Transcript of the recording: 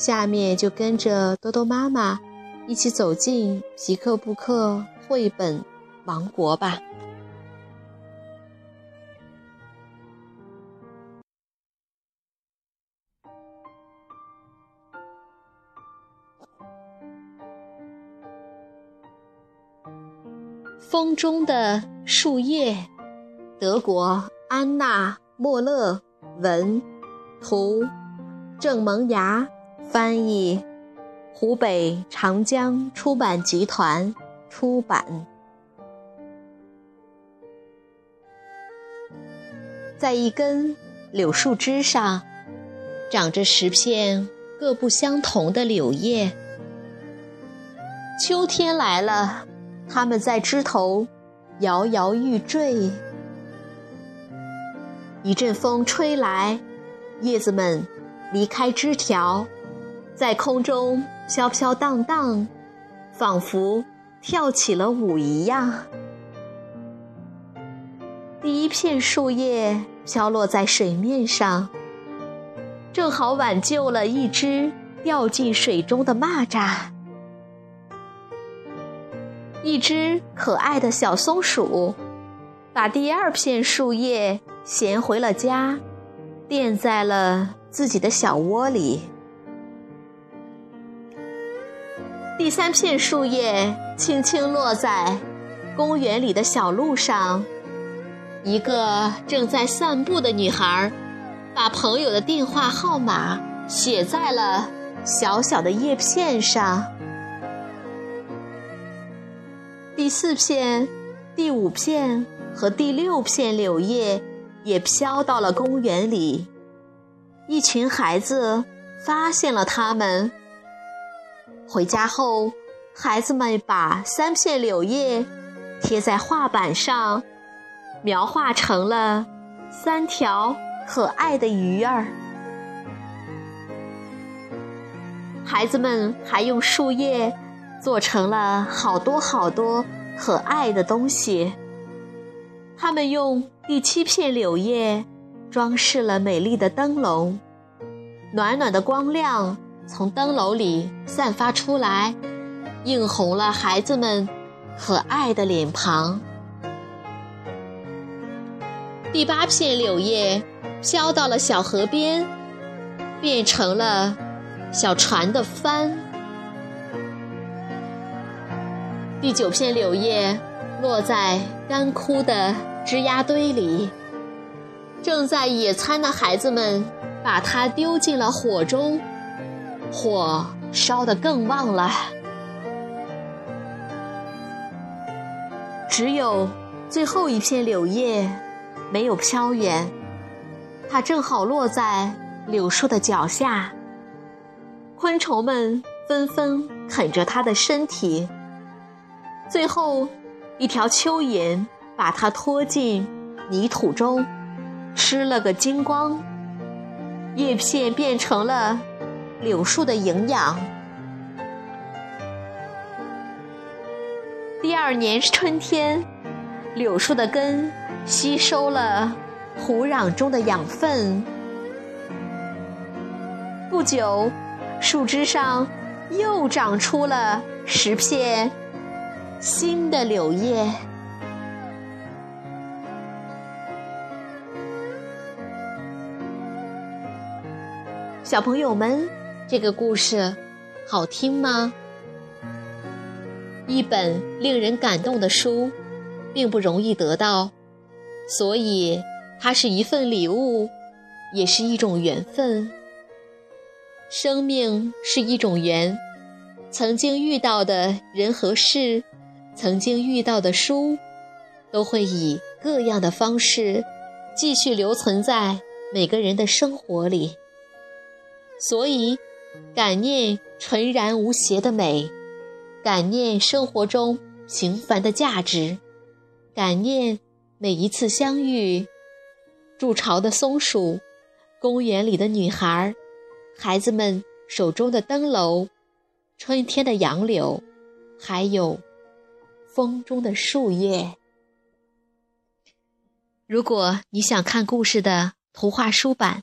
下面就跟着多多妈妈一起走进皮克布克绘本王国吧。风中的树叶，德国安娜·莫勒文，图，郑萌芽。翻译，湖北长江出版集团出版。在一根柳树枝上，长着十片各不相同的柳叶。秋天来了，它们在枝头摇摇欲坠。一阵风吹来，叶子们离开枝条。在空中飘飘荡荡，仿佛跳起了舞一样。第一片树叶飘落在水面上，正好挽救了一只掉进水中的蚂蚱。一只可爱的小松鼠把第二片树叶衔回了家，垫在了自己的小窝里。第三片树叶轻轻落在公园里的小路上，一个正在散步的女孩把朋友的电话号码写在了小小的叶片上。第四片、第五片和第六片柳叶也飘到了公园里，一群孩子发现了它们。回家后，孩子们把三片柳叶贴在画板上，描画成了三条可爱的鱼儿。孩子们还用树叶做成了好多好多可爱的东西。他们用第七片柳叶装饰了美丽的灯笼，暖暖的光亮。从灯笼里散发出来，映红了孩子们可爱的脸庞。第八片柳叶飘到了小河边，变成了小船的帆。第九片柳叶落在干枯的枝丫堆里，正在野餐的孩子们把它丢进了火中。火烧得更旺了，只有最后一片柳叶没有飘远，它正好落在柳树的脚下。昆虫们纷纷啃着它的身体，最后一条蚯蚓把它拖进泥土中，吃了个精光，叶片变成了。柳树的营养。第二年春天，柳树的根吸收了土壤中的养分。不久，树枝上又长出了十片新的柳叶。小朋友们。这个故事好听吗？一本令人感动的书，并不容易得到，所以它是一份礼物，也是一种缘分。生命是一种缘，曾经遇到的人和事，曾经遇到的书，都会以各样的方式继续留存在每个人的生活里。所以。感念纯然无邪的美，感念生活中平凡的价值，感念每一次相遇。筑巢的松鼠，公园里的女孩，孩子们手中的灯笼，春天的杨柳，还有风中的树叶。如果你想看故事的图画书版，